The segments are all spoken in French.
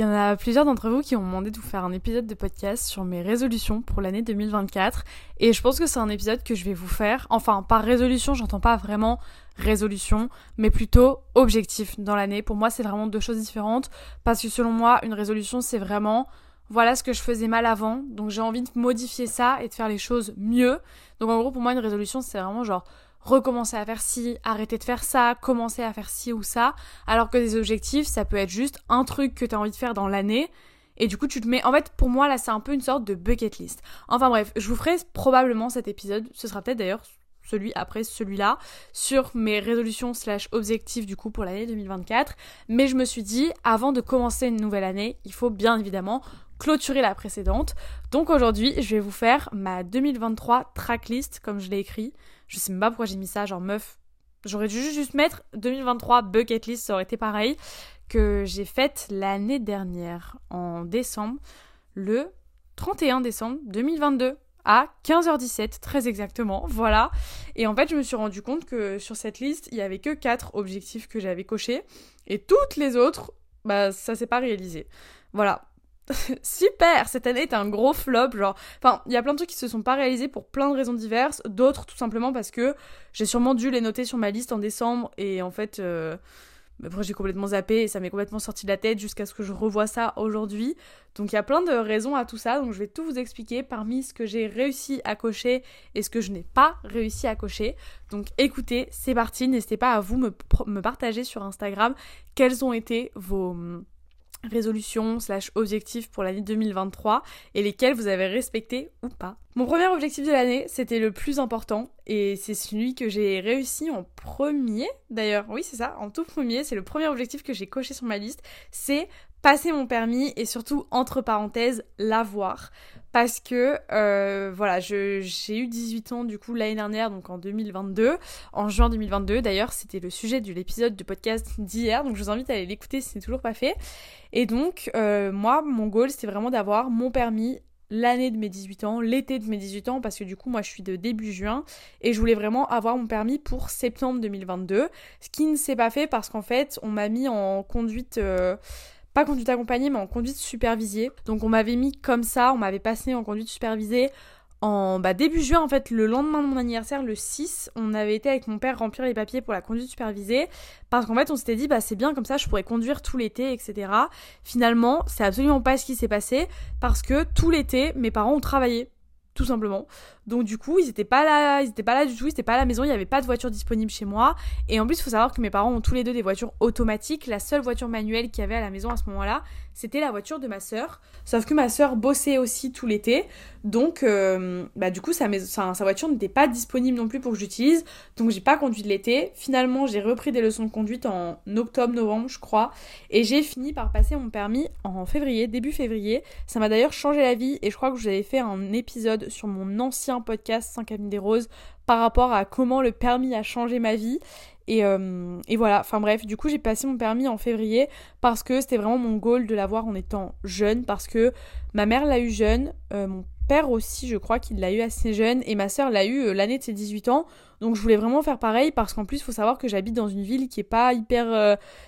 Il y en a plusieurs d'entre vous qui ont demandé de vous faire un épisode de podcast sur mes résolutions pour l'année 2024 et je pense que c'est un épisode que je vais vous faire. Enfin, par résolution, j'entends pas vraiment résolution, mais plutôt objectif dans l'année. Pour moi, c'est vraiment deux choses différentes parce que selon moi, une résolution, c'est vraiment voilà ce que je faisais mal avant, donc j'ai envie de modifier ça et de faire les choses mieux. Donc en gros, pour moi, une résolution, c'est vraiment genre recommencer à faire ci, arrêter de faire ça, commencer à faire ci ou ça, alors que des objectifs, ça peut être juste un truc que tu as envie de faire dans l'année, et du coup tu te mets... En fait, pour moi, là, c'est un peu une sorte de bucket list. Enfin bref, je vous ferai probablement cet épisode, ce sera peut-être d'ailleurs celui après celui-là, sur mes résolutions slash objectifs du coup pour l'année 2024. Mais je me suis dit, avant de commencer une nouvelle année, il faut bien évidemment clôturer la précédente. Donc aujourd'hui, je vais vous faire ma 2023 tracklist, comme je l'ai écrit. Je sais même pas pourquoi j'ai mis ça, genre meuf. J'aurais dû juste mettre 2023 bucket list, ça aurait été pareil. Que j'ai faite l'année dernière, en décembre, le 31 décembre 2022 à 15h17 très exactement, voilà. Et en fait, je me suis rendu compte que sur cette liste, il y avait que 4 objectifs que j'avais cochés et toutes les autres, bah ça s'est pas réalisé. Voilà, super Cette année est un gros flop, genre... Enfin, il y a plein de trucs qui se sont pas réalisés pour plein de raisons diverses, d'autres tout simplement parce que j'ai sûrement dû les noter sur ma liste en décembre, et en fait... Euh... Après, j'ai complètement zappé et ça m'est complètement sorti de la tête jusqu'à ce que je revoie ça aujourd'hui. Donc il y a plein de raisons à tout ça, donc je vais tout vous expliquer parmi ce que j'ai réussi à cocher et ce que je n'ai pas réussi à cocher. Donc écoutez, c'est parti, n'hésitez pas à vous me, me partager sur Instagram quels ont été vos résolutions slash objectifs pour l'année 2023 et lesquels vous avez respectés ou pas. Mon premier objectif de l'année, c'était le plus important et c'est celui que j'ai réussi en premier d'ailleurs. Oui, c'est ça, en tout premier, c'est le premier objectif que j'ai coché sur ma liste, c'est passer mon permis et surtout entre parenthèses l'avoir parce que euh, voilà, j'ai eu 18 ans du coup l'année dernière, donc en 2022, en juin 2022. D'ailleurs, c'était le sujet de l'épisode de podcast d'hier, donc je vous invite à aller l'écouter si ce n'est toujours pas fait. Et donc, euh, moi, mon goal, c'était vraiment d'avoir mon permis l'année de mes 18 ans, l'été de mes 18 ans, parce que du coup, moi, je suis de début juin, et je voulais vraiment avoir mon permis pour septembre 2022, ce qui ne s'est pas fait parce qu'en fait, on m'a mis en conduite... Euh, pas conduite accompagnée, mais en conduite supervisée. Donc on m'avait mis comme ça, on m'avait passé en conduite supervisée en bah, début juin, en fait, le lendemain de mon anniversaire, le 6, on avait été avec mon père remplir les papiers pour la conduite supervisée, parce qu'en fait, on s'était dit, bah c'est bien comme ça, je pourrais conduire tout l'été, etc. Finalement, c'est absolument pas ce qui s'est passé, parce que tout l'été, mes parents ont travaillé tout simplement. Donc du coup, ils étaient pas là, ils étaient pas là du tout, ils étaient pas à la maison, il y avait pas de voiture disponible chez moi. Et en plus, il faut savoir que mes parents ont tous les deux des voitures automatiques. La seule voiture manuelle qu'il y avait à la maison à ce moment-là, c'était la voiture de ma sœur. Sauf que ma sœur bossait aussi tout l'été, donc euh, bah du coup sa, sa, voiture n'était pas disponible non plus pour que j'utilise. Donc j'ai pas conduit de l'été. Finalement, j'ai repris des leçons de conduite en octobre-novembre, je crois, et j'ai fini par passer mon permis en février, début février. Ça m'a d'ailleurs changé la vie et je crois que j'avais fait un épisode sur mon ancien podcast 5 amis des roses par rapport à comment le permis a changé ma vie. Et, euh, et, voilà, enfin bref, du coup j'ai passé mon permis en février parce que c'était vraiment mon goal de l'avoir en étant jeune, parce que ma mère l'a eu jeune, euh, mon père aussi je crois qu'il l'a eu assez jeune, et ma soeur l'a eu euh, l'année de ses 18 ans, donc je voulais vraiment faire pareil parce qu'en plus il faut savoir que j'habite dans une ville qui est pas hyper...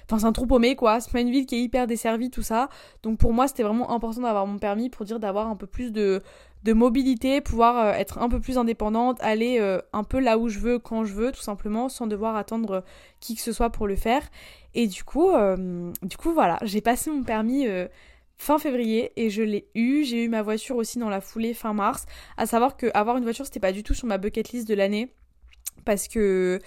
Enfin c'est un trou paumé quoi, c'est pas une ville qui est hyper desservie tout ça, donc pour moi c'était vraiment important d'avoir mon permis pour dire d'avoir un peu plus de de mobilité, pouvoir euh, être un peu plus indépendante, aller euh, un peu là où je veux, quand je veux, tout simplement, sans devoir attendre euh, qui que ce soit pour le faire. Et du coup, du coup voilà, j'ai passé mon permis fin février et je l'ai eu. J'ai eu ma voiture aussi dans la foulée fin mars. À savoir que avoir une voiture, c'était pas du tout sur ma bucket list de l'année parce que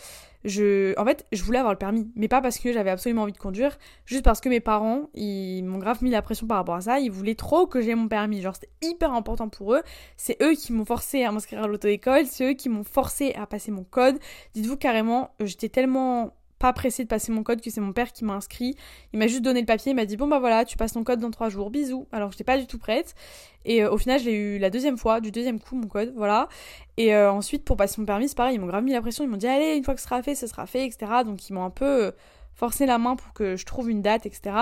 je, en fait, je voulais avoir le permis, mais pas parce que j'avais absolument envie de conduire, juste parce que mes parents, ils m'ont grave mis la pression par rapport à ça. Ils voulaient trop que j'ai mon permis, genre c'était hyper important pour eux. C'est eux qui m'ont forcé à m'inscrire à l'auto-école, c'est eux qui m'ont forcé à passer mon code. Dites-vous carrément, j'étais tellement pas pressé de passer mon code que c'est mon père qui m'a inscrit. Il m'a juste donné le papier, il m'a dit bon bah voilà, tu passes ton code dans trois jours, bisous. Alors j'étais pas du tout prête. Et euh, au final, je l'ai eu la deuxième fois, du deuxième coup mon code, voilà. Et euh, ensuite pour passer mon permis, c'est pareil, ils m'ont grave mis la pression, ils m'ont dit allez, une fois que ce sera fait, ce sera fait, etc. Donc ils m'ont un peu euh, forcé la main pour que je trouve une date, etc.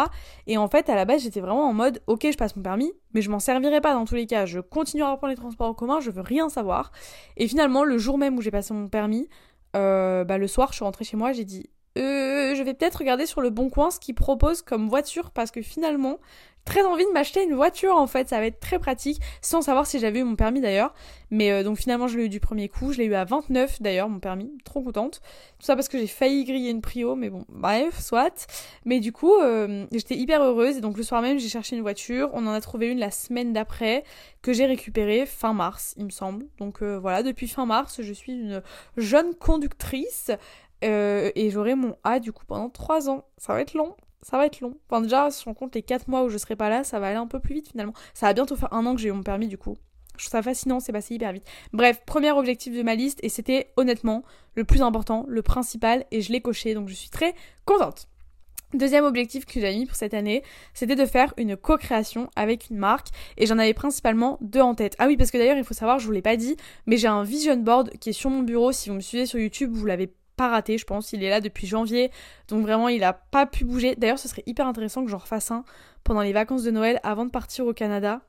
Et en fait, à la base, j'étais vraiment en mode ok, je passe mon permis, mais je m'en servirai pas dans tous les cas. Je continuerai à prendre les transports en commun, je veux rien savoir. Et finalement, le jour même où j'ai passé mon permis, bah, le soir, je suis rentrée chez moi, j'ai dit euh, je vais peut-être regarder sur le bon coin ce qu'ils proposent comme voiture parce que finalement très envie de m'acheter une voiture en fait, ça va être très pratique, sans savoir si j'avais eu mon permis d'ailleurs. Mais euh, donc finalement je l'ai eu du premier coup, je l'ai eu à 29 d'ailleurs mon permis, trop contente. Tout ça parce que j'ai failli griller une prio, mais bon, bref, soit. Mais du coup euh, j'étais hyper heureuse et donc le soir même j'ai cherché une voiture, on en a trouvé une la semaine d'après que j'ai récupérée fin mars il me semble. Donc euh, voilà, depuis fin mars je suis une jeune conductrice. Et j'aurai mon A du coup pendant 3 ans. Ça va être long, ça va être long. Enfin, déjà, si on compte les 4 mois où je serai pas là, ça va aller un peu plus vite finalement. Ça va bientôt faire un an que j'ai eu mon permis du coup. Je trouve ça fascinant, c'est passé hyper vite. Bref, premier objectif de ma liste, et c'était honnêtement le plus important, le principal, et je l'ai coché, donc je suis très contente. Deuxième objectif que j'ai mis pour cette année, c'était de faire une co-création avec une marque et j'en avais principalement deux en tête. Ah oui, parce que d'ailleurs, il faut savoir, je vous l'ai pas dit, mais j'ai un vision board qui est sur mon bureau. Si vous me suivez sur YouTube, vous l'avez pas raté, je pense. Il est là depuis janvier, donc vraiment il a pas pu bouger. D'ailleurs, ce serait hyper intéressant que j'en refasse un pendant les vacances de Noël avant de partir au Canada.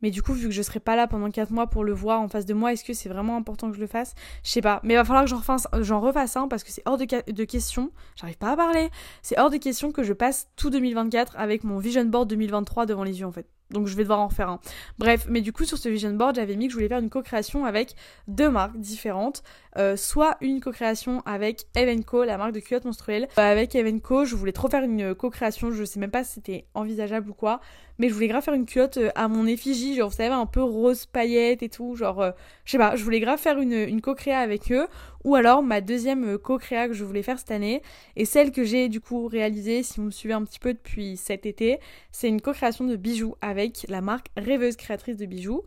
Mais du coup, vu que je serai pas là pendant 4 mois pour le voir en face de moi, est-ce que c'est vraiment important que je le fasse? Je sais pas. Mais il va falloir que j'en refasse, refasse un parce que c'est hors de, de question. J'arrive pas à parler. C'est hors de question que je passe tout 2024 avec mon vision board 2023 devant les yeux en fait. Donc je vais devoir en faire un. Bref, mais du coup sur ce vision board, j'avais mis que je voulais faire une co-création avec deux marques différentes. Euh, soit une co-création avec Evenco, la marque de culottes menstruelles. Euh, avec Evenco, je voulais trop faire une co-création, je sais même pas si c'était envisageable ou quoi, mais je voulais grave faire une culotte euh, à mon effigie, genre vous savez un peu rose paillette et tout, genre je sais pas, je voulais grave faire une, une co-créa avec eux. Ou alors ma deuxième co-créa que je voulais faire cette année, et celle que j'ai du coup réalisée, si vous me suivez un petit peu depuis cet été, c'est une co-création de bijoux avec la marque Rêveuse Créatrice de Bijoux.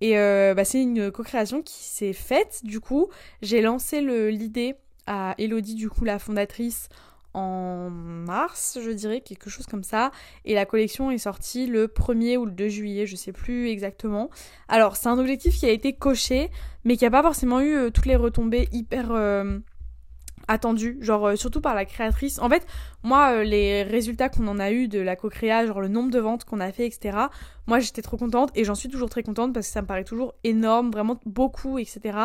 Et euh, bah, c'est une co-création qui s'est faite. Du coup, j'ai lancé l'idée à Elodie, du coup, la fondatrice, en mars, je dirais, quelque chose comme ça. Et la collection est sortie le 1er ou le 2 juillet, je sais plus exactement. Alors, c'est un objectif qui a été coché, mais qui n'a pas forcément eu euh, toutes les retombées hyper. Euh, attendu, genre euh, surtout par la créatrice. En fait, moi, les résultats qu'on en a eu de la co-créa, genre le nombre de ventes qu'on a fait, etc. Moi, j'étais trop contente et j'en suis toujours très contente parce que ça me paraît toujours énorme, vraiment beaucoup, etc.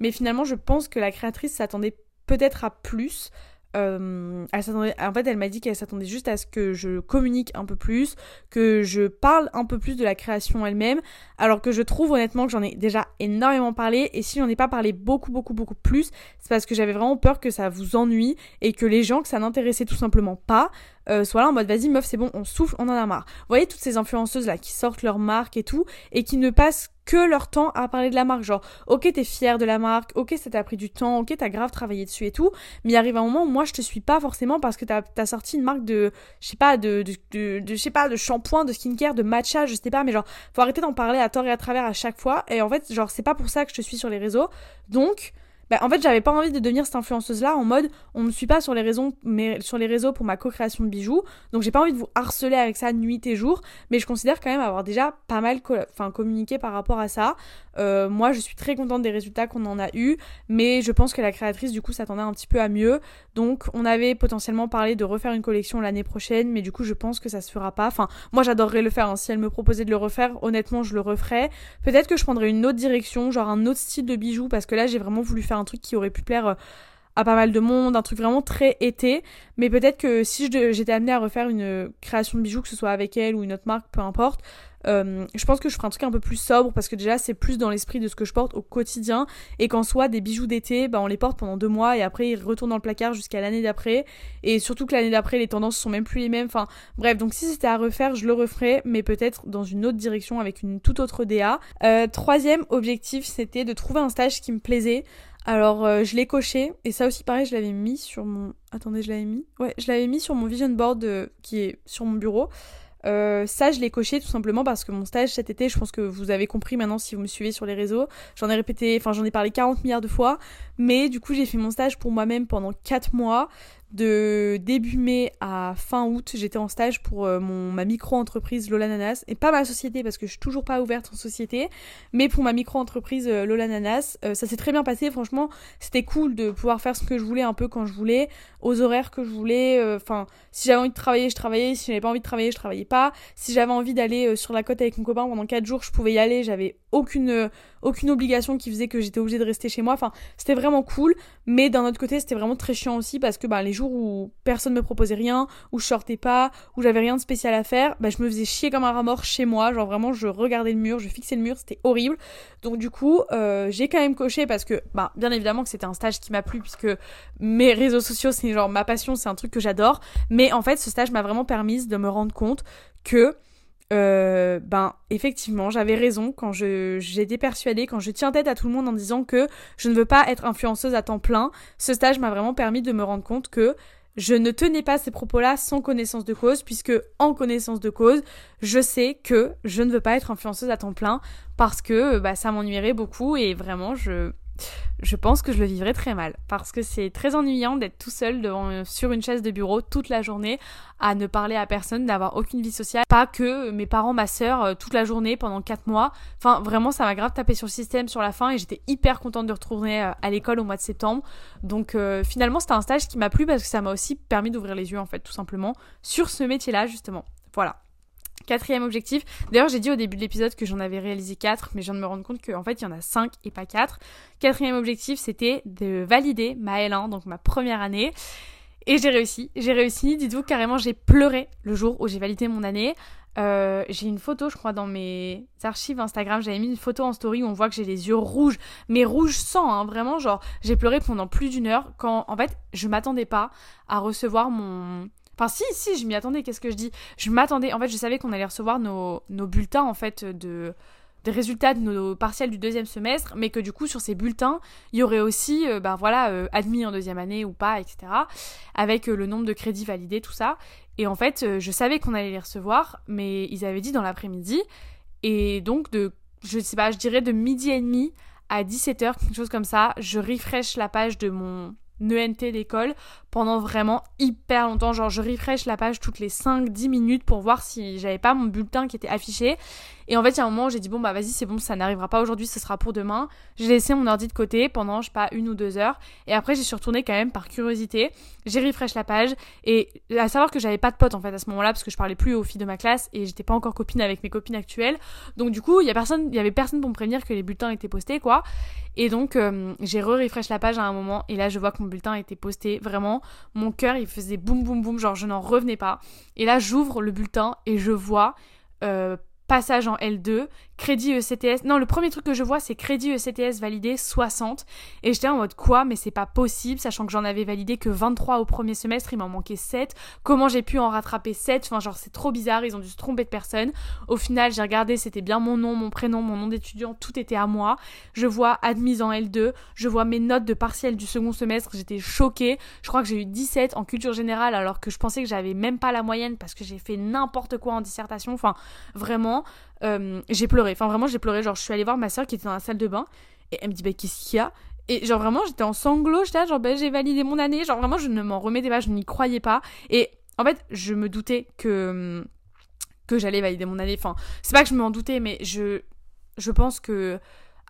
Mais finalement, je pense que la créatrice s'attendait peut-être à plus. Euh, elle en fait, elle m'a dit qu'elle s'attendait juste à ce que je communique un peu plus, que je parle un peu plus de la création elle-même, alors que je trouve honnêtement que j'en ai déjà énormément parlé, et si j'en ai pas parlé beaucoup, beaucoup, beaucoup plus, c'est parce que j'avais vraiment peur que ça vous ennuie et que les gens que ça n'intéressait tout simplement pas euh, soient là en mode vas-y meuf c'est bon on souffle on en a marre. Vous voyez toutes ces influenceuses là qui sortent leur marque et tout et qui ne passent que leur temps à parler de la marque. Genre, ok, t'es fier de la marque, ok, ça t'a pris du temps, ok, t'as grave travaillé dessus et tout, mais il arrive un moment où moi je te suis pas forcément parce que t'as as sorti une marque de, je sais pas, de, de, de, je sais pas, de shampoing, de skincare, de matcha, je sais pas, mais genre, faut arrêter d'en parler à tort et à travers à chaque fois. Et en fait, genre, c'est pas pour ça que je te suis sur les réseaux. Donc, bah, en fait, j'avais pas envie de devenir cette influenceuse-là en mode on me suit pas sur les réseaux, mais sur les réseaux pour ma co-création de bijoux. Donc j'ai pas envie de vous harceler avec ça nuit et jour, mais je considère quand même avoir déjà pas mal communiqué par rapport à ça. Euh, moi, je suis très contente des résultats qu'on en a eu, mais je pense que la créatrice du coup s'attendait un petit peu à mieux. Donc on avait potentiellement parlé de refaire une collection l'année prochaine, mais du coup je pense que ça se fera pas. Enfin, moi j'adorerais le faire. Hein. Si elle me proposait de le refaire, honnêtement, je le referais. Peut-être que je prendrais une autre direction, genre un autre style de bijoux, parce que là j'ai vraiment voulu faire un truc qui aurait pu plaire euh, à pas mal de monde, un truc vraiment très été. Mais peut-être que si j'étais amenée à refaire une création de bijoux, que ce soit avec elle ou une autre marque, peu importe, euh, je pense que je ferai un truc un peu plus sobre parce que déjà c'est plus dans l'esprit de ce que je porte au quotidien et qu'en soit des bijoux d'été, bah, on les porte pendant deux mois et après ils retournent dans le placard jusqu'à l'année d'après et surtout que l'année d'après les tendances sont même plus les mêmes. Enfin bref, donc si c'était à refaire, je le referais mais peut-être dans une autre direction avec une toute autre DA. Euh, troisième objectif, c'était de trouver un stage qui me plaisait. Alors euh, je l'ai coché et ça aussi pareil je l'avais mis sur mon... Attendez je l'avais mis Ouais je l'avais mis sur mon vision board euh, qui est sur mon bureau. Euh, ça, je l'ai coché tout simplement parce que mon stage cet été, je pense que vous avez compris maintenant si vous me suivez sur les réseaux. J'en ai répété, enfin j'en ai parlé 40 milliards de fois, mais du coup j'ai fait mon stage pour moi-même pendant 4 mois de début mai à fin août, j'étais en stage pour euh, mon, ma micro-entreprise Lola Nanas, et pas ma société parce que je suis toujours pas ouverte en société, mais pour ma micro-entreprise euh, Lola Nanas, euh, ça s'est très bien passé, franchement, c'était cool de pouvoir faire ce que je voulais un peu quand je voulais, aux horaires que je voulais, enfin, si j'avais envie de travailler, je travaillais, si j'avais pas envie de travailler, je travaillais pas, si j'avais envie d'aller sur la côte avec mon copain pendant 4 jours, je pouvais y aller, j'avais aucune, aucune obligation qui faisait que j'étais obligée de rester chez moi, enfin, c'était vraiment cool, mais d'un autre côté, c'était vraiment très chiant aussi parce que bah, les jours où personne me proposait rien, où je sortais pas, où j'avais rien de spécial à faire, bah je me faisais chier comme un rat mort chez moi, genre vraiment je regardais le mur, je fixais le mur, c'était horrible. Donc du coup, euh, j'ai quand même coché parce que, bah bien évidemment que c'était un stage qui m'a plu puisque mes réseaux sociaux c'est genre ma passion, c'est un truc que j'adore. Mais en fait, ce stage m'a vraiment permis de me rendre compte que euh, ben effectivement j'avais raison quand je j'étais persuadée quand je tiens tête à tout le monde en disant que je ne veux pas être influenceuse à temps plein. Ce stage m'a vraiment permis de me rendre compte que je ne tenais pas ces propos-là sans connaissance de cause, puisque en connaissance de cause, je sais que je ne veux pas être influenceuse à temps plein parce que bah, ça m'ennuierait beaucoup et vraiment je je pense que je le vivrais très mal parce que c'est très ennuyant d'être tout seul devant euh, sur une chaise de bureau toute la journée à ne parler à personne, d'avoir aucune vie sociale, pas que mes parents, ma sœur euh, toute la journée pendant 4 mois. Enfin vraiment ça m'a grave tapé sur le système sur la fin et j'étais hyper contente de retourner euh, à l'école au mois de septembre. Donc finalement c'était un stage qui m'a plu parce que ça m'a aussi permis d'ouvrir les yeux en fait tout simplement sur ce métier-là justement. Voilà. Quatrième objectif. D'ailleurs, j'ai dit au début de l'épisode que j'en avais réalisé 4, mais je viens de me rendre compte qu'en fait, il y en a 5 et pas 4. Quatrième objectif, c'était de valider ma L1, donc ma première année. Et j'ai réussi. J'ai réussi. Dites-vous carrément, j'ai pleuré le jour où j'ai validé mon année. Euh, j'ai une photo, je crois, dans mes archives Instagram. J'avais mis une photo en story où on voit que j'ai les yeux rouges, mais rouges sang, hein, vraiment. Genre, j'ai pleuré pendant plus d'une heure quand, en fait, je m'attendais pas à recevoir mon Enfin, si, si, je m'y attendais, qu'est-ce que je dis? Je m'attendais, en fait, je savais qu'on allait recevoir nos, bulletins, en fait, de des résultats de nos partiels du deuxième semestre, mais que du coup, sur ces bulletins, il y aurait aussi, euh, ben voilà, euh, admis en deuxième année ou pas, etc., avec euh, le nombre de crédits validés, tout ça. Et en fait, je savais qu'on allait les recevoir, mais ils avaient dit dans l'après-midi, et donc de, je sais pas, je dirais de midi et demi à 17h, quelque chose comme ça, je refresh la page de mon ENT d'école pendant vraiment hyper longtemps. Genre, je refresh la page toutes les 5-10 minutes pour voir si j'avais pas mon bulletin qui était affiché. Et en fait, il y a un moment où j'ai dit, bon, bah vas-y, c'est bon, ça n'arrivera pas aujourd'hui, ce sera pour demain. J'ai laissé mon ordi de côté pendant, je sais pas, une ou deux heures. Et après, j'ai suis retournée quand même par curiosité. J'ai refresh la page. Et à savoir que j'avais pas de potes en fait à ce moment-là, parce que je parlais plus aux filles de ma classe et j'étais pas encore copine avec mes copines actuelles. Donc, du coup, il y y avait personne pour me prévenir que les bulletins étaient postés, quoi. Et donc, euh, j'ai re-refresh la page à un moment. Et là, je vois que mon bulletin était posté. Vraiment, mon cœur, il faisait boum, boum, boum. Genre, je n'en revenais pas. Et là, j'ouvre le bulletin et je vois. Euh, passage en L2, crédit ECTS. Non, le premier truc que je vois, c'est crédit ECTS validé 60. Et j'étais en mode quoi, mais c'est pas possible, sachant que j'en avais validé que 23 au premier semestre, il m'en manquait 7. Comment j'ai pu en rattraper 7 Enfin, genre, c'est trop bizarre, ils ont dû se tromper de personne. Au final, j'ai regardé, c'était bien mon nom, mon prénom, mon nom d'étudiant, tout était à moi. Je vois admise en L2, je vois mes notes de partiel du second semestre, j'étais choquée. Je crois que j'ai eu 17 en culture générale, alors que je pensais que j'avais même pas la moyenne parce que j'ai fait n'importe quoi en dissertation. Enfin, vraiment. Euh, j'ai pleuré. Enfin, vraiment, j'ai pleuré. Genre, je suis allée voir ma soeur qui était dans la salle de bain et elle me dit, bah, qu'est-ce qu'il y a? Et genre, vraiment, j'étais en sanglots. J'étais genre, bah, j'ai validé mon année. Genre, vraiment, je ne m'en remettais pas, je n'y croyais pas. Et en fait, je me doutais que, que j'allais valider mon année. Enfin, c'est pas que je m'en doutais, mais je, je pense que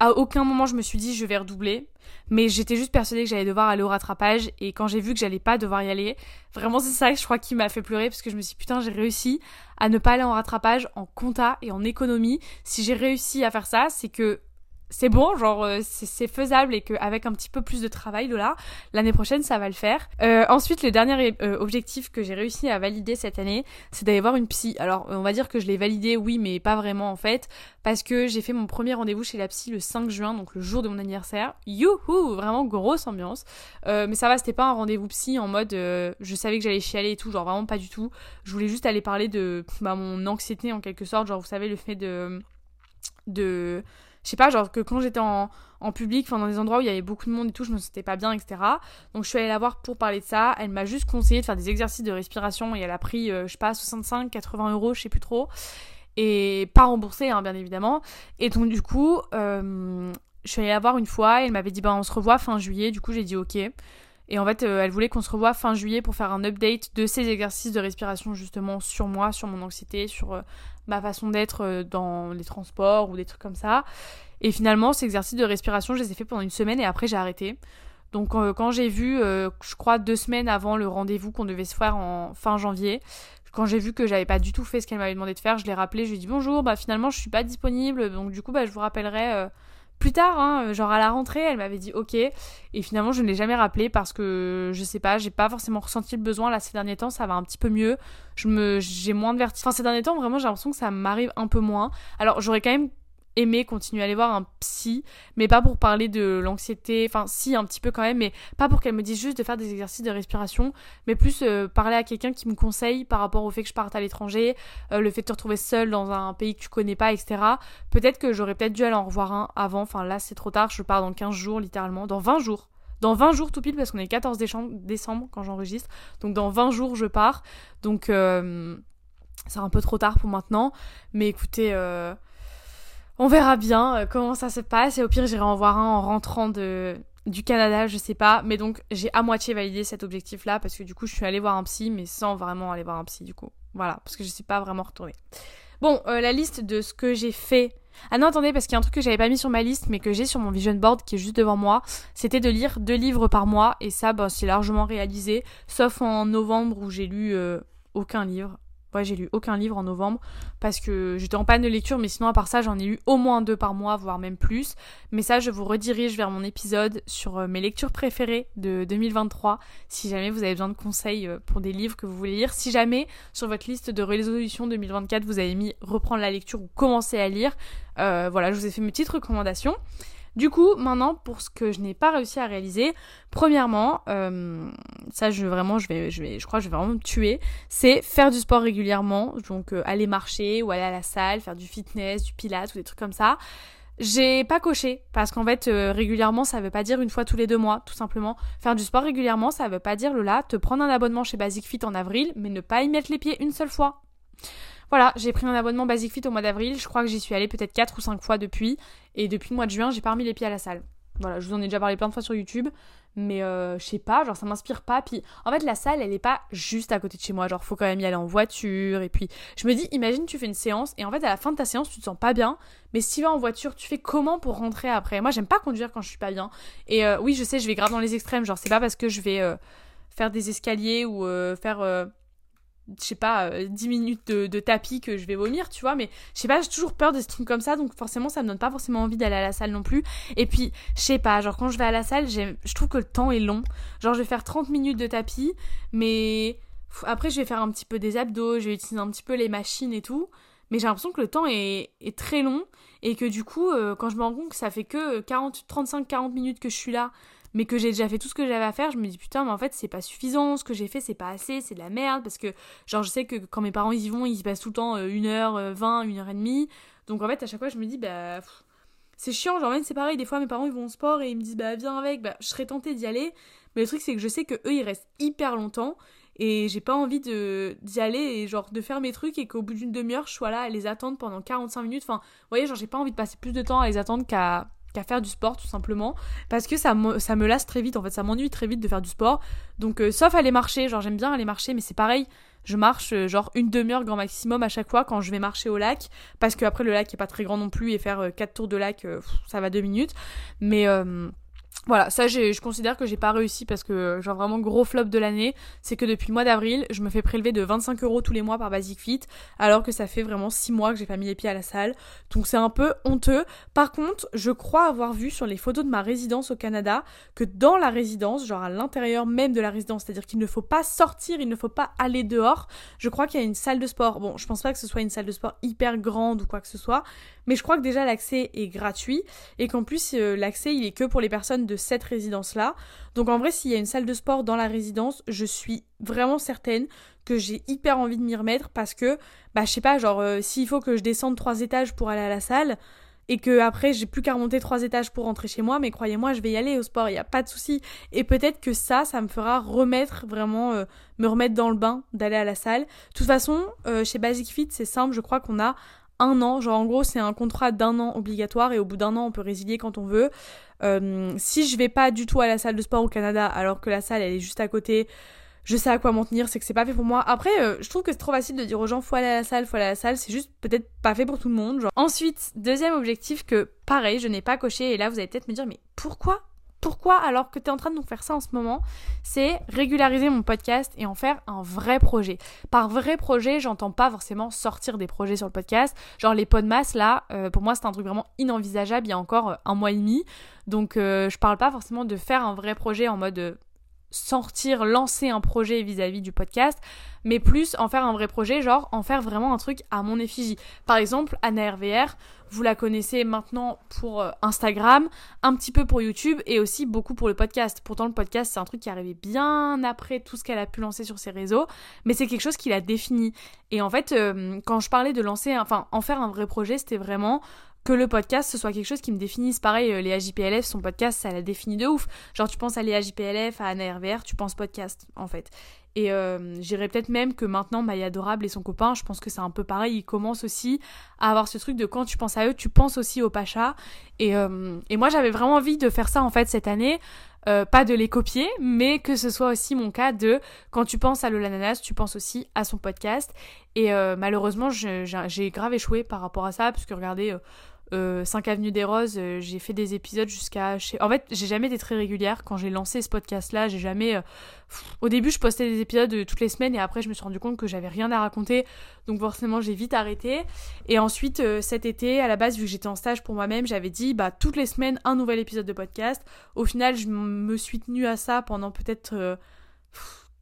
à aucun moment je me suis dit je vais redoubler, mais j'étais juste persuadée que j'allais devoir aller au rattrapage et quand j'ai vu que j'allais pas devoir y aller, vraiment c'est ça je crois qui m'a fait pleurer parce que je me suis dit putain j'ai réussi à ne pas aller en rattrapage en compta et en économie. Si j'ai réussi à faire ça, c'est que c'est bon, genre euh, c'est faisable et qu'avec un petit peu plus de travail, là, l'année prochaine ça va le faire. Euh, ensuite, le dernier euh, objectif que j'ai réussi à valider cette année, c'est d'aller voir une psy. Alors on va dire que je l'ai validé, oui, mais pas vraiment en fait, parce que j'ai fait mon premier rendez-vous chez la psy le 5 juin, donc le jour de mon anniversaire. Youhou, vraiment grosse ambiance. mais ça va, c'était pas un rendez-vous psy en mode je savais que j'allais chialer et tout, genre vraiment pas du tout. Je voulais juste aller parler de bah, mon anxiété en quelque sorte, genre vous savez le fait de de je sais pas, genre que quand j'étais en, public, enfin dans des endroits où il y avait beaucoup de monde et tout, je me sentais pas bien, etc. Donc je suis allée la voir pour parler de ça. Elle m'a juste conseillé de faire des exercices de respiration et elle a pris, euh, je sais pas, 65, 80 euros, je sais plus trop. Et pas remboursé, hein, bien évidemment. Et donc du coup, euh, je suis allée la voir une fois et elle m'avait dit, bah on se revoit fin juillet. Du coup, j'ai dit ok. Et en fait, euh, elle voulait qu'on se revoie fin juillet pour faire un update de ces exercices de respiration justement sur moi, sur mon anxiété, sur ma façon d'être euh, dans les transports ou des trucs comme ça. Et finalement, ces exercices de respiration, je les ai fait pendant une semaine et après j'ai arrêté. Donc euh, quand j'ai vu, euh, je crois deux semaines avant le rendez-vous qu'on devait se faire en fin janvier, quand j'ai vu que j'avais pas du tout fait ce qu'elle m'avait demandé de faire, je l'ai rappelé, je lui ai dit bonjour, bah finalement je suis pas disponible, donc du coup bah je vous rappellerai plus tard, hein, genre à la rentrée, elle m'avait dit ok. Et finalement, je ne l'ai jamais rappelé parce que je sais pas, j'ai pas forcément ressenti le besoin. Là, ces derniers temps, ça va un petit peu mieux. Je me, j'ai moins de vertige. Enfin, ces derniers temps, vraiment, j'ai l'impression que ça m'arrive un peu moins. Alors, j'aurais quand même aimer continuer à aller voir un psy, mais pas pour parler de l'anxiété, enfin si un petit peu quand même, mais pas pour qu'elle me dise juste de faire des exercices de respiration, mais plus euh, parler à quelqu'un qui me conseille par rapport au fait que je parte à l'étranger, euh, le fait de te retrouver seule dans un pays que tu connais pas, etc. Peut-être que j'aurais peut-être dû aller en revoir un avant, enfin là c'est trop tard, je pars dans 15 jours littéralement, dans 20 jours. Dans 20 jours tout pile parce qu'on est 14 décembre quand j'enregistre. Donc dans 20 jours je pars. Donc euh, c'est un peu trop tard pour maintenant. Mais écoutez, on verra bien euh, comment ça se passe et au pire j'irai en voir un en rentrant du Canada, je sais pas, mais donc j'ai à moitié validé cet objectif là parce que du coup je suis allée voir un psy mais sans vraiment aller voir un psy du coup. Voilà, parce que je suis pas vraiment retournée. Bon, euh, la liste de ce que j'ai fait. Ah non, attendez, parce qu'il y a un truc que j'avais pas mis sur ma liste, mais que j'ai sur mon vision board qui est juste devant moi, c'était de lire deux livres par mois, et ça, bah, c'est largement réalisé, sauf en novembre où j'ai lu euh, aucun livre. Ouais, j'ai lu aucun livre en novembre parce que j'étais en panne de lecture, mais sinon à part ça, j'en ai lu au moins deux par mois, voire même plus. Mais ça, je vous redirige vers mon épisode sur euh, mes lectures préférées de 2023, si jamais vous avez besoin de conseils euh, pour des livres que vous voulez lire. Si jamais sur votre liste de résolution 2024, vous avez mis reprendre la lecture ou commencer à lire, euh, voilà, je vous ai fait mes petites recommandations. Du coup, maintenant, pour ce que je n'ai pas réussi à réaliser, premièrement, euh, ça je vraiment, je vais, je je crois, que je vais vraiment me tuer, c'est faire du sport régulièrement, donc euh, aller marcher ou aller à la salle, faire du fitness, du pilates ou des trucs comme ça. J'ai pas coché parce qu'en fait euh, régulièrement ça veut pas dire une fois tous les deux mois tout simplement. Faire du sport régulièrement ça veut pas dire Lola te prendre un abonnement chez Basic Fit en avril mais ne pas y mettre les pieds une seule fois. Voilà, j'ai pris un abonnement Basic Fit au mois d'avril. Je crois que j'y suis allée peut-être 4 ou 5 fois depuis. Et depuis le mois de juin, j'ai pas remis les pieds à la salle. Voilà, je vous en ai déjà parlé plein de fois sur YouTube. Mais euh, je sais pas, genre ça m'inspire pas. Puis en fait, la salle, elle est pas juste à côté de chez moi. Genre, faut quand même y aller en voiture. Et puis, je me dis, imagine, tu fais une séance. Et en fait, à la fin de ta séance, tu te sens pas bien. Mais si tu vas en voiture, tu fais comment pour rentrer après? Moi, j'aime pas conduire quand je suis pas bien. Et euh, oui, je sais, je vais grave dans les extrêmes. Genre, c'est pas parce que je vais euh, faire des escaliers ou faire je sais pas, 10 euh, minutes de, tapis que je vais vomir, tu vois, mais je sais pas, j'ai toujours peur de ce truc comme ça, donc forcément ça me donne pas forcément envie d'aller à la salle non plus. Et puis, je sais pas, genre quand je vais à la salle, je trouve que le temps est long. Genre je vais faire 30 minutes de tapis, mais après je vais faire un petit peu des abdos, je vais utiliser un petit peu les machines et tout, mais j'ai l'impression que le temps est, très long et que du coup, euh, quand je me rends compte que ça fait que 40, 35-40 minutes que je suis là, mais que j'ai déjà fait tout ce que j'avais à faire, je me dis putain, mais en fait, c'est pas suffisant, ce que j'ai fait, c'est pas assez, c'est de la merde, parce que, genre, je sais que quand mes parents y vont, ils y passent tout le temps 1h20, 1h30, donc en fait, à chaque fois, je me dis, bah, c'est chiant, genre, même c'est pareil, des fois, mes parents, ils vont au sport et ils me disent, bah, viens avec, bah, je serais tentée d'y aller, mais le truc, c'est que je sais que eux, ils restent hyper longtemps, et j'ai pas envie de d'y aller et genre de faire mes trucs et qu'au bout d'une demi-heure je sois là à les attendre pendant 45 minutes. Enfin vous voyez genre j'ai pas envie de passer plus de temps à les attendre qu'à qu'à faire du sport tout simplement parce que ça me, ça lasse très vite en fait. Ça m'ennuie très vite de faire du sport. Donc euh, sauf aller marcher. Genre j'aime bien aller marcher mais c'est pareil. Je marche euh, genre une demi-heure grand maximum à chaque fois quand je vais marcher au lac parce que après le lac est pas très grand non plus et faire 4 euh, tours de lac ça va deux minutes. Mais voilà, ça je considère que j'ai pas réussi parce que genre vraiment gros flop de l'année, c'est que depuis le mois d'avril, je me fais prélever de 25 euros tous les mois par Basic Fit, alors que ça fait vraiment 6 mois que j'ai pas mis les pieds à la salle. Donc c'est un peu honteux. Par contre, je crois avoir vu sur les photos de ma résidence au Canada que dans la résidence, genre à l'intérieur même de la résidence, c'est-à-dire qu'il ne faut pas sortir, il ne faut pas aller dehors, je crois qu'il y a une salle de sport. Bon, je pense pas que ce soit une salle de sport hyper grande ou quoi que ce soit, mais je crois que déjà l'accès est gratuit et qu'en plus euh, l'accès il est que pour les personnes de cette résidence-là. Donc en vrai, s'il y a une salle de sport dans la résidence, je suis vraiment certaine que j'ai hyper envie de m'y remettre parce que, bah je sais pas, genre euh, s'il faut que je descende trois étages pour aller à la salle et que après j'ai plus qu'à remonter trois étages pour rentrer chez moi, mais croyez-moi, je vais y aller au sport, il n'y a pas de souci. Et peut-être que ça, ça me fera remettre vraiment, euh, me remettre dans le bain d'aller à la salle. De toute façon, euh, chez Basic Fit, c'est simple, je crois qu'on a un an. Genre en gros c'est un contrat d'un an obligatoire et au bout d'un an on peut résilier quand on veut. Euh, si je vais pas du tout à la salle de sport au Canada alors que la salle elle est juste à côté, je sais à quoi m'en tenir, c'est que c'est pas fait pour moi. Après, euh, je trouve que c'est trop facile de dire aux gens faut aller à la salle, faut aller à la salle, c'est juste peut-être pas fait pour tout le monde. Ensuite, deuxième objectif que pareil, je n'ai pas coché et là vous allez peut-être me dire mais pourquoi pourquoi alors que tu es en train de nous faire ça en ce moment, c'est régulariser mon podcast et en faire un vrai projet. Par vrai projet, j'entends pas forcément sortir des projets sur le podcast. Genre les podmas là, euh, pour moi c'est un truc vraiment inenvisageable il y a encore euh, un mois et demi. Donc euh, je parle pas forcément de faire un vrai projet en mode sortir, lancer un projet vis-à-vis du podcast, mais plus en faire un vrai projet, genre en faire vraiment un truc à mon effigie. Par exemple, Anna RVR, vous la connaissez maintenant pour euh, Instagram, un petit peu pour YouTube et aussi beaucoup pour le podcast. Pourtant, le podcast, c'est un truc qui est arrivé bien après tout ce qu'elle a pu lancer sur ses réseaux, mais c'est quelque chose qui l'a défini. Et en fait, euh, quand je parlais de lancer, enfin, en faire un vrai projet, c'était vraiment que le podcast ce soit quelque chose qui me définisse. Pareil, euh, les AJPLF, son podcast, ça l'a défini de ouf. Genre, tu penses à les AJPLF, à Anna RVR, tu penses podcast, en fait. Et euh, j'irais peut-être même que maintenant, Maya Adorable et son copain, je pense que c'est un peu pareil, ils commencent aussi à avoir ce truc de quand tu penses à eux, tu penses aussi au Pacha. Et, euh, et moi, j'avais vraiment envie de faire ça, en fait, cette année. pas de les copier, mais que ce soit aussi mon cas de quand tu penses à Lolananas, tu penses aussi à son podcast. Et malheureusement, j'ai grave échoué par rapport à ça, parce que regardez, 5 euh, Avenue des Roses, euh, j'ai fait des épisodes jusqu'à... En fait, j'ai jamais été très régulière. Quand j'ai lancé ce podcast-là, j'ai jamais... Euh, au début, je postais des épisodes toutes les semaines et après, je me suis rendu compte que j'avais rien à raconter. Donc forcément, j'ai vite arrêté. Et ensuite, cet été, à la base, vu que j'étais en stage pour moi-même, j'avais dit, bah, toutes les semaines, un nouvel épisode de podcast. Au final, je me suis tenue à ça pendant peut-être...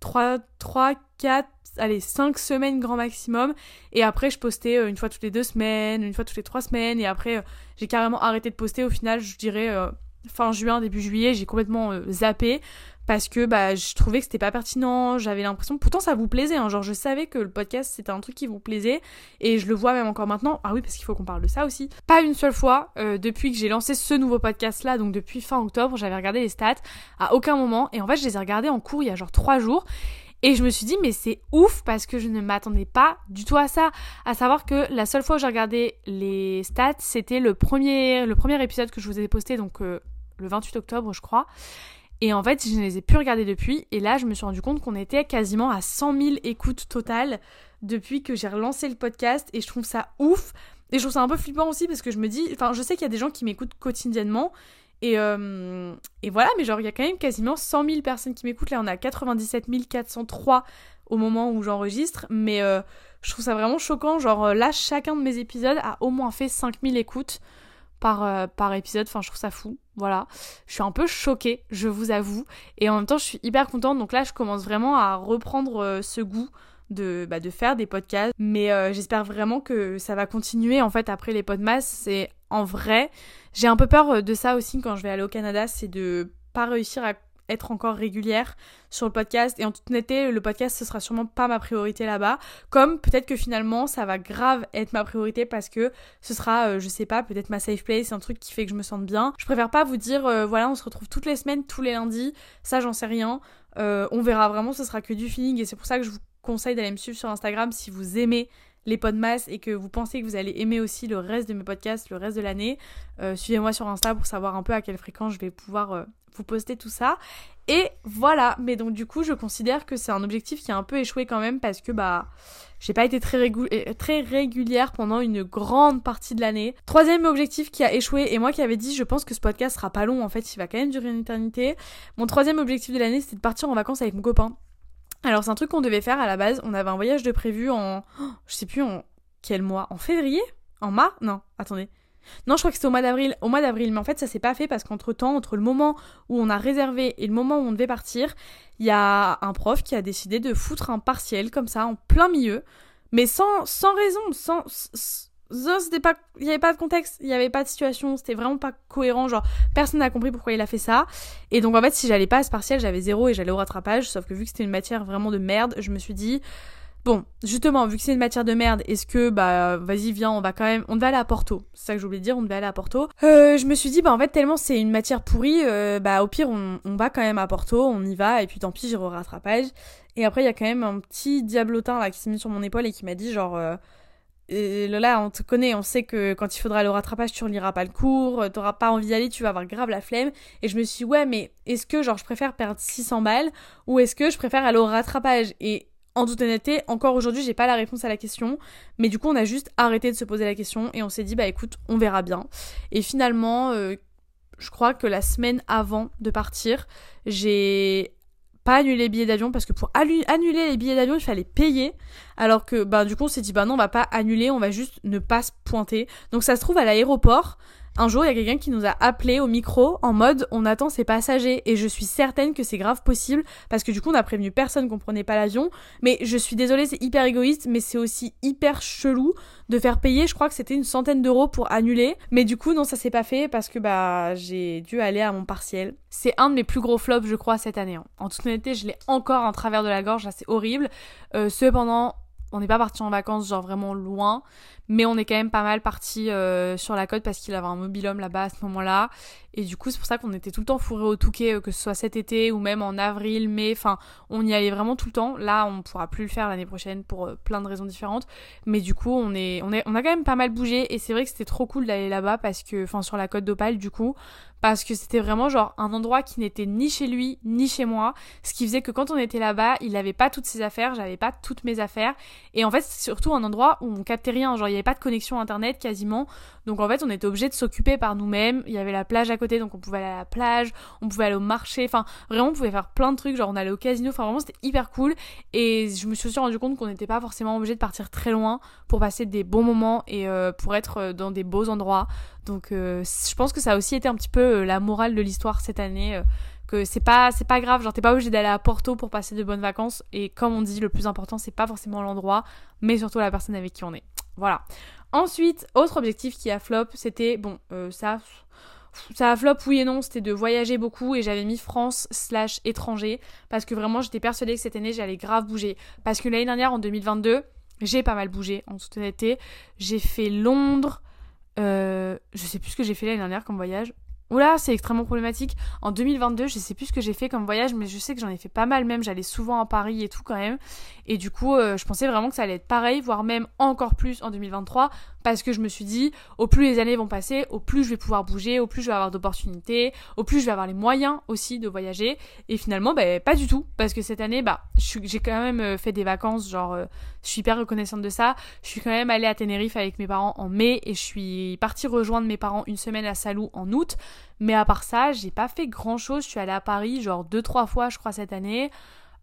3, 3, 4, allez, 5 semaines grand maximum. Et après, je postais euh, une fois toutes les deux semaines, une fois toutes les trois semaines. Et après, euh, j'ai carrément arrêté de poster. Au final, je dirais euh, fin juin, début juillet, j'ai complètement zappé parce que bah je trouvais que c'était pas pertinent, j'avais l'impression pourtant ça vous plaisait hein, genre je savais que le podcast c'était un truc qui vous plaisait et je le vois même encore maintenant. Ah oui parce qu'il faut qu'on parle de ça aussi. Pas une seule fois depuis que j'ai lancé ce nouveau podcast là donc depuis fin octobre, j'avais regardé les stats à aucun moment et en fait je les ai regardés en cours il y a genre trois jours et je me suis dit, mais c'est ouf parce que je ne m'attendais pas du tout à ça. À savoir que la seule fois où j'ai regardé les stats, c'était le premier, le premier épisode que je vous ai posté, donc euh, le 28 octobre, je crois. Et en fait, je ne les ai plus regardés depuis. Et là, je me suis rendu compte qu'on était quasiment à 100 000 écoutes totales depuis que j'ai relancé le podcast. Et je trouve ça ouf. Et je trouve ça un peu flippant aussi parce que je me dis, enfin, je sais qu'il y a des gens qui m'écoutent quotidiennement et, euh, et voilà, mais genre, il y a quand même quasiment 100 000 personnes qui m'écoutent. Là, on a 97 403 au moment où j'enregistre. Mais euh, je trouve ça vraiment choquant. Genre, euh, là, chacun de mes épisodes a au moins fait 5000 écoutes par, par épisode. Enfin, je trouve ça fou. Voilà. Je suis un peu choquée, je vous avoue. Et en même temps, je suis hyper contente. Donc là, je commence vraiment à reprendre ce goût de, bah, de faire des podcasts. Mais j'espère vraiment que ça va continuer. En fait, après les podcasts, c'est en vrai. J'ai un peu peur euh, de ça aussi quand je vais aller au Canada, c'est de pas réussir à être encore régulière sur le podcast. Et en toute honnêteté le podcast ce sera sûrement pas ma priorité là-bas. Comme peut-être que finalement ça va grave être ma priorité parce que ce sera euh, je sais pas peut-être ma safe place un truc qui fait que je me sente bien. Je préfère pas vous dire euh, voilà on se retrouve toutes les semaines tous les lundis. Ça j'en sais rien. On verra vraiment ce sera que du feeling. Et c'est pour ça que je vous conseille d'aller me suivre sur Instagram si vous aimez les masse et que vous pensez que vous allez aimer aussi le reste de mes podcasts le reste de l'année, euh, suivez-moi sur Insta pour savoir un peu à quelle fréquence je vais pouvoir euh, vous poster tout ça. Et voilà, mais donc du coup je considère que c'est un objectif qui a un peu échoué quand même parce que bah j'ai pas été très, euh, très régulière pendant une grande partie de l'année. Troisième objectif qui a échoué et moi qui avais dit je pense que ce podcast sera pas long en fait il va quand même durer une éternité. Mon troisième objectif de l'année c'était de partir en vacances avec mon copain. Alors c'est un truc qu'on devait faire à la base. On avait un voyage de prévu en... je sais plus en quel mois? En février? En mars? Non, attendez. Non, je crois que c'était au mois d'avril. Au mois d'avril, mais en fait, ça s'est pas fait parce qu'entre temps, entre le moment où on a réservé et le moment où on devait partir, il y a un prof qui a décidé de foutre un partiel comme ça en plein milieu, mais sans sans raison, sans c'était pas il y avait pas de contexte il y avait pas de situation c'était vraiment pas cohérent genre personne n'a compris pourquoi il a fait ça. Et donc en fait si j'allais pas à ce partiel j'avais zéro et j'allais au rattrapage sauf que vu que c'était une matière vraiment de merde je me suis dit bon justement vu que c'est une matière de merde est-ce que bah vas-y viens on va quand même on devait aller à Porto. C'est ça que je voulais dire on devait aller à Porto. Euh, je me suis dit bah en fait tellement c'est une matière pourrie euh, bah au pire on, on, va quand même à Porto on y va et puis tant pis j'irai au rattrapage. Et après il y a quand même un petit diablotin là qui s'est mis sur mon épaule et qui m'a dit genre euh, là, on te connaît, on sait que quand il faudra le rattrapage, tu reliras pas le cours, euh, t'auras pas envie d'y aller, tu vas avoir grave la flemme. Et je me suis dit, ouais, mais est-ce que, genre, je préfère perdre 600 balles ou est-ce que je préfère aller au rattrapage? Et en toute honnêteté, encore aujourd'hui, j'ai pas la réponse à la question. Mais du coup, on a juste arrêté de se poser la question et on s'est dit, bah écoute, on verra bien. Et finalement, euh, je crois que la semaine avant de partir, j'ai pas annulé les billets d'avion parce que pour annuler les billets d'avion, il fallait payer. Alors que bah du coup, on s'est dit bah non, on va pas annuler, on va juste ne pas se pointer. Donc ça se trouve à l'aéroport, un jour, il y a quelqu'un qui nous a appelé au micro en mode on attend ses passagers et je suis certaine que c'est grave possible parce que du coup on a prévenu personne qu'on prenait pas l'avion. Mais je suis désolée, c'est hyper égoïste, mais c'est aussi hyper chelou de faire payer. Je crois que c'était une centaine d'euros pour annuler, mais du coup non, ça s'est pas fait parce que bah j'ai dû aller à mon partiel. C'est un de mes plus gros flops, je crois, cette année. Hein. En toute honnêteté, je l'ai encore en travers de la gorge, c'est horrible. Euh, cependant, on n'est pas parti en vacances, genre vraiment loin, mais on est quand même pas mal parti euh, sur la côte parce qu'il avait un mobilhome là-bas à ce moment-là. Et du coup, c'est pour ça qu'on était tout le temps fourré au Touquet, euh, que ce soit cet été ou même en avril, mai. Enfin, on y allait vraiment tout le temps. Là, on pourra plus le faire l'année prochaine pour euh, plein de raisons différentes. Mais du coup, on est, on est, on a quand même pas mal bougé. Et c'est vrai que c'était trop cool d'aller là-bas parce que, enfin, sur la côte d'Opale, du coup, parce que c'était vraiment genre un endroit qui n'était ni chez lui ni chez moi, ce qui faisait que quand on était là-bas, il n'avait pas toutes ses affaires, j'avais pas toutes mes affaires, et en fait c'est surtout un endroit où on captait rien, genre il n'y avait pas de connexion internet quasiment, donc en fait on était obligé de s'occuper par nous-mêmes, il y avait la plage à côté donc on pouvait aller à la plage, on pouvait aller au marché, enfin vraiment on pouvait faire plein de trucs, genre on allait au casino, enfin vraiment c'était hyper cool, et je me suis aussi rendu compte qu'on n'était pas forcément obligé de partir très loin pour passer des bons moments et euh, pour être euh, dans des beaux endroits, donc euh, je pense que ça a aussi été un petit peu euh, la morale de l'histoire cette année. Euh, que c'est pas pas grave, genre t'es pas obligé d'aller à Porto pour passer de bonnes vacances. Et comme on dit, le plus important c'est pas forcément l'endroit, mais surtout la personne avec qui on est. Voilà. Ensuite, autre objectif qui a flop, c'était bon ça ça a flop oui et non, c'était de voyager beaucoup et j'avais mis France slash étranger parce que vraiment j'étais persuadée que cette année j'allais grave bouger. Parce que l'année dernière en 2022, j'ai pas mal bougé en toute honnêteté. J'ai fait Londres, euh, je sais plus ce que j'ai fait l'année dernière comme voyage. Oula, c'est extrêmement problématique. En 2022, je sais plus ce que j'ai fait comme voyage, mais je sais que j'en ai fait pas mal même. J'allais souvent à Paris et tout quand même. Et du coup, euh, je pensais vraiment que ça allait être pareil, voire même encore plus en 2023, parce que je me suis dit, au plus les années vont passer, au plus je vais pouvoir bouger, au plus je vais avoir d'opportunités, au plus je vais avoir les moyens aussi de voyager. Et finalement, bah, pas du tout, parce que cette année, bah, j'ai quand même euh, fait des vacances, genre, euh, je suis hyper reconnaissante de ça. Je suis quand même allée à Tenerife avec mes parents en mai et je suis partie rejoindre mes parents une semaine à Salou en août. Mais à part ça, j'ai pas fait grand chose. Je suis allée à Paris genre deux trois fois, je crois, cette année.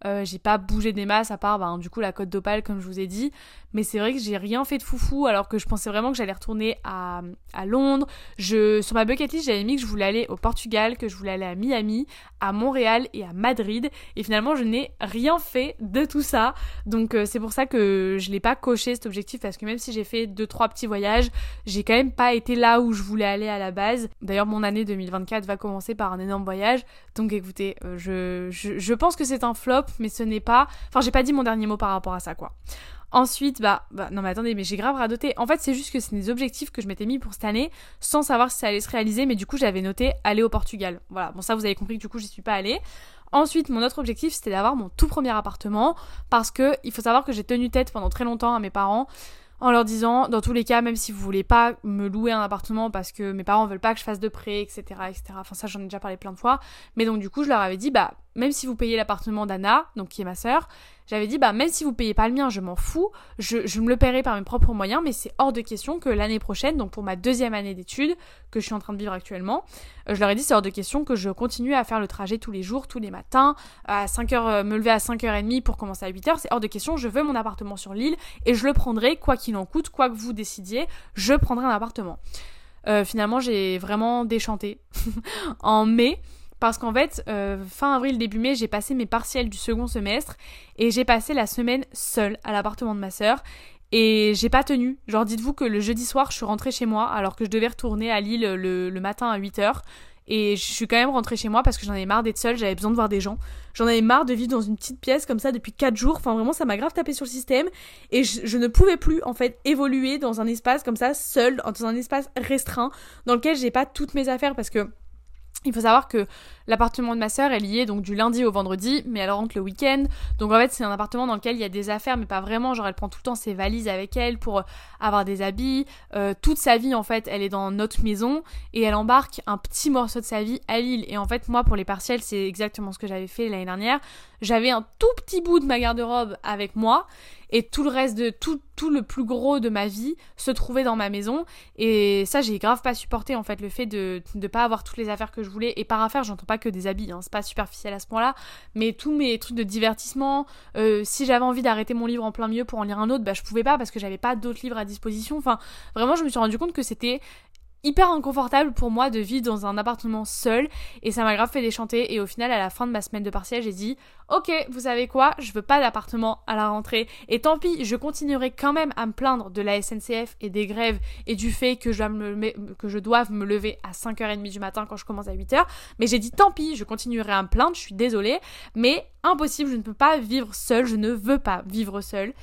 Euh, j'ai pas bougé des masses à part ben, du coup la côte d'Opale comme je vous ai dit. Mais c'est vrai que j'ai rien fait de foufou alors que je pensais vraiment que j'allais retourner à, à, Londres. Je, sur ma bucket list, j'avais mis que je voulais aller au Portugal, que je voulais aller à Miami, à Montréal et à Madrid. Et finalement, je n'ai rien fait de tout ça. Donc euh, c'est pour ça que je l'ai pas coché cet objectif parce que même si j'ai fait deux trois petits voyages, j'ai quand même pas été là où je voulais aller à la base. D'ailleurs, mon année 2024 va commencer par un énorme voyage. Donc écoutez, euh, je, je pense que c'est un flop mais ce n'est pas. Enfin, j'ai pas dit mon dernier mot par rapport à ça, quoi. Ensuite, bah, bah non mais attendez, mais j'ai grave radoté. En fait, c'est juste que c'est des objectifs que je m'étais mis pour cette année, sans savoir si ça allait se réaliser, mais du coup, j'avais noté aller au Portugal. Voilà, bon ça, vous avez compris que du coup, j'y suis pas allée. Ensuite, mon autre objectif, c'était d'avoir mon tout premier appartement, parce que il faut savoir que j'ai tenu tête pendant très longtemps à mes parents en leur disant, dans tous les cas, même si vous voulez pas me louer un appartement parce que mes parents veulent pas que je fasse de prêt, etc., etc. Enfin, ça, j'en ai déjà parlé plein de fois. Mais donc, du coup, je leur avais dit, bah, même si vous payez l'appartement d'Anna, donc qui est ma sœur, j'avais dit, bah, même si vous payez pas le mien, je m'en fous, je, me le paierai par mes propres moyens, mais c'est hors de question que l'année prochaine, donc pour ma deuxième année d'études, que je suis en train de vivre actuellement, euh, je leur ai dit, c'est hors de question que je continue à faire le trajet tous les jours, tous les matins, à 5h, euh, me lever à 5h30 pour commencer à 8h, c'est hors de question, je veux mon appartement sur l'île, et je le prendrai, quoi qu'il en coûte, quoi que vous décidiez, je prendrai un appartement. Euh, finalement, j'ai vraiment déchanté. En mai parce qu'en fait, euh, fin avril, début mai, j'ai passé mes partiels du second semestre et j'ai passé la semaine seule à l'appartement de ma sœur. Et j'ai pas tenu. Genre, dites-vous que le jeudi soir, je suis rentrée chez moi alors que je devais retourner à Lille le, matin à 8h. Et je suis quand même rentrée chez moi parce que j'en avais marre d'être seule, j'avais besoin de voir des gens. J'en avais marre de vivre dans une petite pièce comme ça depuis 4 jours. Enfin, vraiment, ça m'a grave tapé sur le système. Et je, je, ne pouvais plus, en fait, évoluer dans un espace comme ça, seul, dans un espace restreint, dans lequel j'ai pas toutes mes affaires parce que il faut savoir que l'appartement de ma sœur, est donc du lundi au vendredi, mais elle rentre le week-end. Donc en fait, c'est un appartement dans lequel il y a des affaires, mais pas vraiment. Genre, elle prend tout le temps ses valises avec elle pour euh, avoir des habits. Euh, toute sa vie, en fait, elle est dans notre maison et elle embarque un petit morceau de sa vie à Lille. Et en fait, moi, pour les partiels, c'est exactement ce que j'avais fait l'année dernière. J'avais un tout petit bout de ma garde-robe avec moi et tout le reste de tout, tout le plus gros de ma vie se trouvait dans ma maison. Et ça, j'ai grave pas supporté en fait le fait de ne pas avoir toutes les affaires que je voulais. Et par affaires, j'entends pas que des habits, hein, c'est pas superficiel à ce point-là, mais tous mes trucs de divertissement, euh, si j'avais envie d'arrêter mon livre en plein milieu pour en lire un autre, bah je pouvais pas parce que j'avais pas d'autres livres à disposition. Enfin, vraiment, je me suis rendu compte que c'était hyper inconfortable pour moi de vivre dans un appartement seul et ça m'a grave fait déchanter et au final à la fin de ma semaine de partiel j'ai dit ok vous savez quoi je veux pas d'appartement à la rentrée et tant pis je continuerai quand même à me plaindre de la SNCF et des grèves et du fait que je dois me, doive me lever à 5h30 du matin quand je commence à 8h mais j'ai dit tant pis je continuerai à me plaindre je suis désolée mais impossible je ne peux pas vivre seul je ne veux pas vivre seul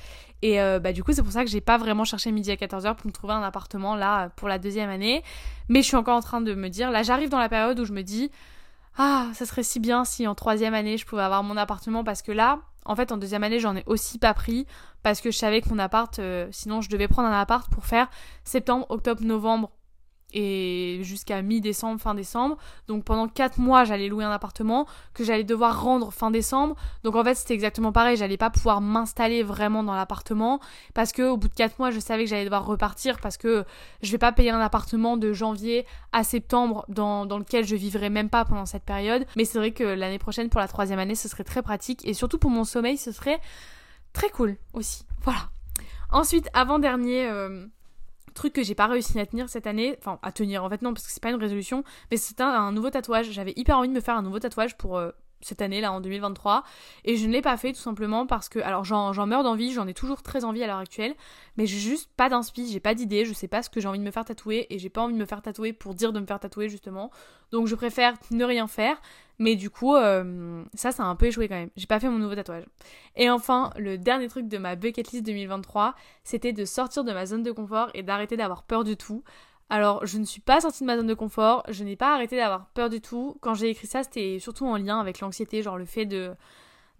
et euh, bah, du coup, c'est pour ça que j'ai pas vraiment cherché midi à 14h pour me trouver un appartement là pour la deuxième année. Mais je suis encore en train de me dire, là j'arrive dans la période où je me dis, ah, ça serait si bien si en troisième année je pouvais avoir mon appartement parce que là, en fait, en deuxième année, j'en ai aussi pas pris parce que je savais que mon appart, euh, sinon je devais prendre un appart pour faire septembre, octobre, novembre et jusqu'à mi-décembre, fin décembre. Donc pendant 4 mois, j'allais louer un appartement que j'allais devoir rendre fin décembre. Donc en fait, c'était exactement pareil, j'allais pas pouvoir m'installer vraiment dans l'appartement parce que au bout de 4 mois, je savais que j'allais devoir repartir parce que je vais pas payer un appartement de janvier à septembre dans, lequel je vivrai même pas pendant cette période. Mais c'est vrai que l'année prochaine pour la troisième année, ce serait très pratique et surtout pour mon sommeil, ce serait très cool aussi. Voilà. Ensuite, avant-dernier euh, truc que j'ai pas réussi à tenir cette année, enfin à tenir en fait non parce que c'est pas une résolution, mais c'est un, nouveau tatouage. J'avais hyper envie de me faire un nouveau tatouage pour euh, cette année là en 2023 et je ne l'ai pas fait tout simplement parce que alors j'en meurs d'envie, j'en ai toujours très envie à l'heure actuelle, mais j'ai juste pas d'inspi, j'ai pas d'idée, je sais pas ce que j'ai envie de me faire tatouer et j'ai pas envie de me faire tatouer pour dire de me faire tatouer justement. Donc je préfère ne rien faire, mais du coup euh, ça ça a un peu échoué quand même. J'ai pas fait mon nouveau tatouage. Et enfin, le dernier truc de ma bucket list 2023, c'était de sortir de ma zone de confort et d'arrêter d'avoir peur du tout. Alors, je ne suis pas sortie de ma zone de confort, je n'ai pas arrêté d'avoir peur du tout. Quand j'ai écrit ça, c'était surtout en lien avec l'anxiété, genre le fait de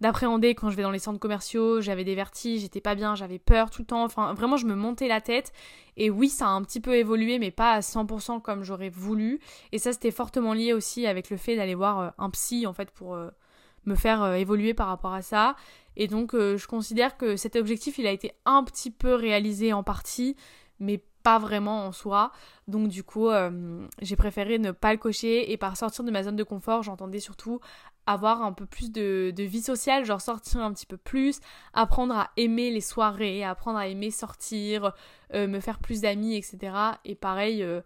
d'appréhender quand je vais dans les centres commerciaux, j'avais des vertiges, j'étais pas bien, j'avais peur tout le temps, enfin vraiment je me montais la tête. Et oui ça a un petit peu évolué mais pas à 100% comme j'aurais voulu. Et ça c'était fortement lié aussi avec le fait d'aller voir euh, un psy en fait pour euh, me faire euh, évoluer par rapport à ça. Et donc je considère que cet objectif il a été un petit peu réalisé en partie mais pas vraiment en soi. Donc du coup, euh, j'ai préféré ne pas le cocher et par sortir de ma zone de confort, j'entendais surtout avoir un peu plus de, vie sociale, genre sortir un petit peu plus, apprendre à aimer les soirées, apprendre à aimer sortir, euh, me faire plus d'amis, etc. Et pareil, euh,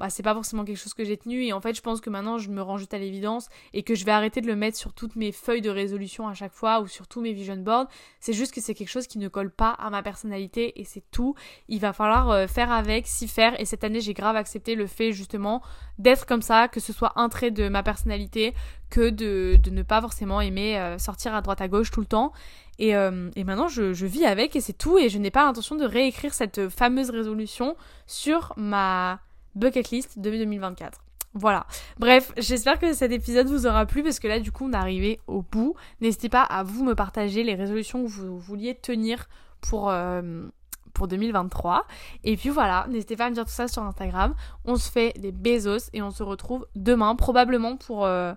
bah, c'est pas forcément quelque chose que j'ai tenu. Et en fait je pense que maintenant je me rends juste à l'évidence et que je vais arrêter de le mettre sur toutes mes feuilles de résolution à chaque fois ou sur tous mes vision boards. C'est juste que c'est quelque chose qui ne colle pas à ma personnalité et c'est tout. Il va falloir euh, faire avec s'y faire. Et cette année j'ai grave accepté le fait justement d'être comme ça que ce soit un trait de ma personnalité que de, de ne pas forcément aimer euh, sortir à droite à gauche tout le temps. Et, euh, maintenant je vis avec et c'est tout. Et je n'ai pas l'intention de réécrire cette fameuse résolution sur ma bucket list de 2024. Voilà. Bref, j'espère que cet épisode vous aura plu parce que là, du coup, on est arrivé au bout. N'hésitez pas à vous me partager les résolutions que vous vouliez tenir pour, euh, pour 2023. Et puis voilà, n'hésitez pas à me dire tout ça sur Instagram. On se fait des bezos et on se retrouve demain, probablement pour euh,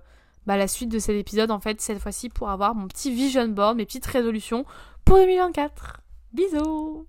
bah, la suite de cet épisode, en fait, cette fois-ci pour avoir mon petit vision board, mes petites résolutions pour 2024. Bisous